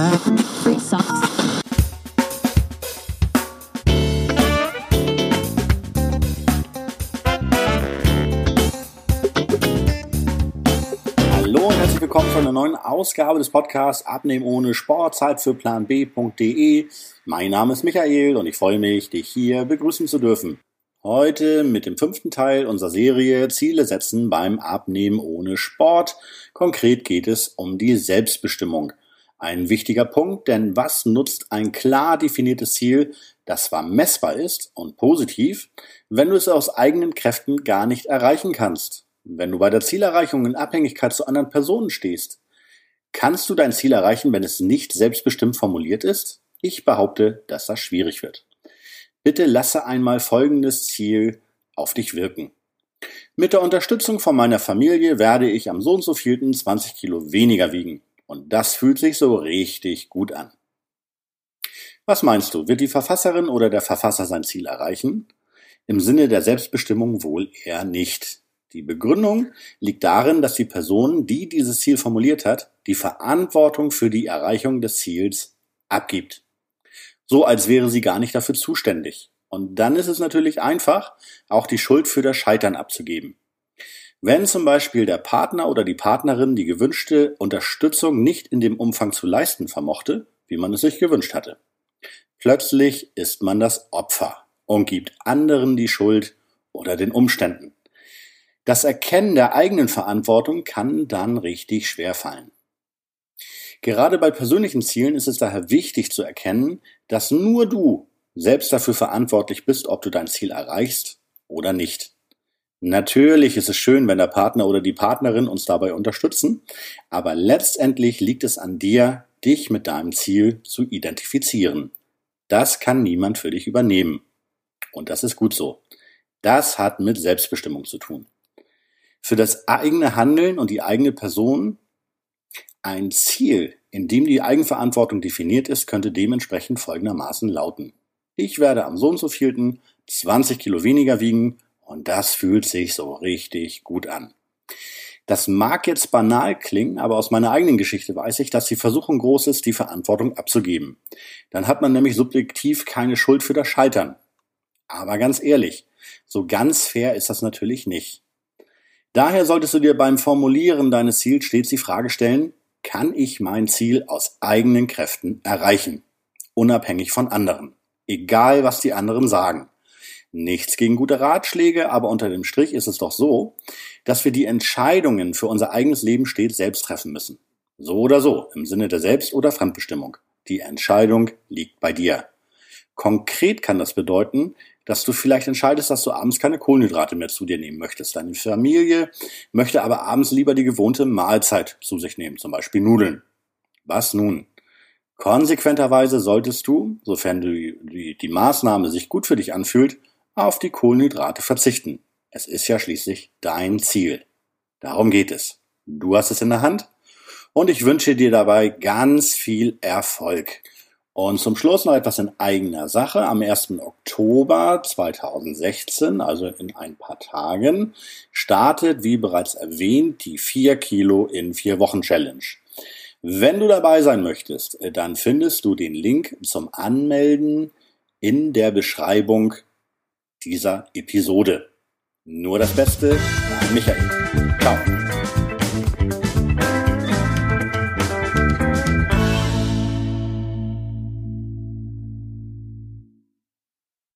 Hallo und herzlich willkommen zu einer neuen Ausgabe des Podcasts Abnehmen ohne Sport, Zeit für Plan B.de. Mein Name ist Michael und ich freue mich, dich hier begrüßen zu dürfen. Heute mit dem fünften Teil unserer Serie Ziele setzen beim Abnehmen ohne Sport. Konkret geht es um die Selbstbestimmung. Ein wichtiger Punkt, denn was nutzt ein klar definiertes Ziel, das zwar messbar ist und positiv, wenn du es aus eigenen Kräften gar nicht erreichen kannst? Wenn du bei der Zielerreichung in Abhängigkeit zu anderen Personen stehst, kannst du dein Ziel erreichen, wenn es nicht selbstbestimmt formuliert ist? Ich behaupte, dass das schwierig wird. Bitte lasse einmal folgendes Ziel auf dich wirken. Mit der Unterstützung von meiner Familie werde ich am so und so vielten 20 Kilo weniger wiegen. Und das fühlt sich so richtig gut an. Was meinst du, wird die Verfasserin oder der Verfasser sein Ziel erreichen? Im Sinne der Selbstbestimmung wohl eher nicht. Die Begründung liegt darin, dass die Person, die dieses Ziel formuliert hat, die Verantwortung für die Erreichung des Ziels abgibt so als wäre sie gar nicht dafür zuständig. Und dann ist es natürlich einfach, auch die Schuld für das Scheitern abzugeben. Wenn zum Beispiel der Partner oder die Partnerin die gewünschte Unterstützung nicht in dem Umfang zu leisten vermochte, wie man es sich gewünscht hatte. Plötzlich ist man das Opfer und gibt anderen die Schuld oder den Umständen. Das Erkennen der eigenen Verantwortung kann dann richtig schwer fallen. Gerade bei persönlichen Zielen ist es daher wichtig zu erkennen, dass nur du selbst dafür verantwortlich bist, ob du dein Ziel erreichst oder nicht. Natürlich ist es schön, wenn der Partner oder die Partnerin uns dabei unterstützen, aber letztendlich liegt es an dir, dich mit deinem Ziel zu identifizieren. Das kann niemand für dich übernehmen. Und das ist gut so. Das hat mit Selbstbestimmung zu tun. Für das eigene Handeln und die eigene Person ein Ziel, in dem die Eigenverantwortung definiert ist, könnte dementsprechend folgendermaßen lauten. Ich werde am so und so vielten 20 Kilo weniger wiegen und das fühlt sich so richtig gut an. Das mag jetzt banal klingen, aber aus meiner eigenen Geschichte weiß ich, dass die Versuchung groß ist, die Verantwortung abzugeben. Dann hat man nämlich subjektiv keine Schuld für das Scheitern. Aber ganz ehrlich, so ganz fair ist das natürlich nicht. Daher solltest du dir beim Formulieren deines Ziels stets die Frage stellen, kann ich mein Ziel aus eigenen Kräften erreichen, unabhängig von anderen, egal was die anderen sagen. Nichts gegen gute Ratschläge, aber unter dem Strich ist es doch so, dass wir die Entscheidungen für unser eigenes Leben stets selbst treffen müssen. So oder so, im Sinne der Selbst- oder Fremdbestimmung. Die Entscheidung liegt bei dir. Konkret kann das bedeuten, dass du vielleicht entscheidest, dass du abends keine Kohlenhydrate mehr zu dir nehmen möchtest. Deine Familie möchte aber abends lieber die gewohnte Mahlzeit zu sich nehmen, zum Beispiel Nudeln. Was nun? Konsequenterweise solltest du, sofern die, die, die Maßnahme sich gut für dich anfühlt, auf die Kohlenhydrate verzichten. Es ist ja schließlich dein Ziel. Darum geht es. Du hast es in der Hand und ich wünsche dir dabei ganz viel Erfolg. Und zum Schluss noch etwas in eigener Sache. Am 1. Oktober 2016, also in ein paar Tagen, startet, wie bereits erwähnt, die 4 Kilo in 4 Wochen Challenge. Wenn du dabei sein möchtest, dann findest du den Link zum Anmelden in der Beschreibung dieser Episode. Nur das Beste, Michael. Ciao.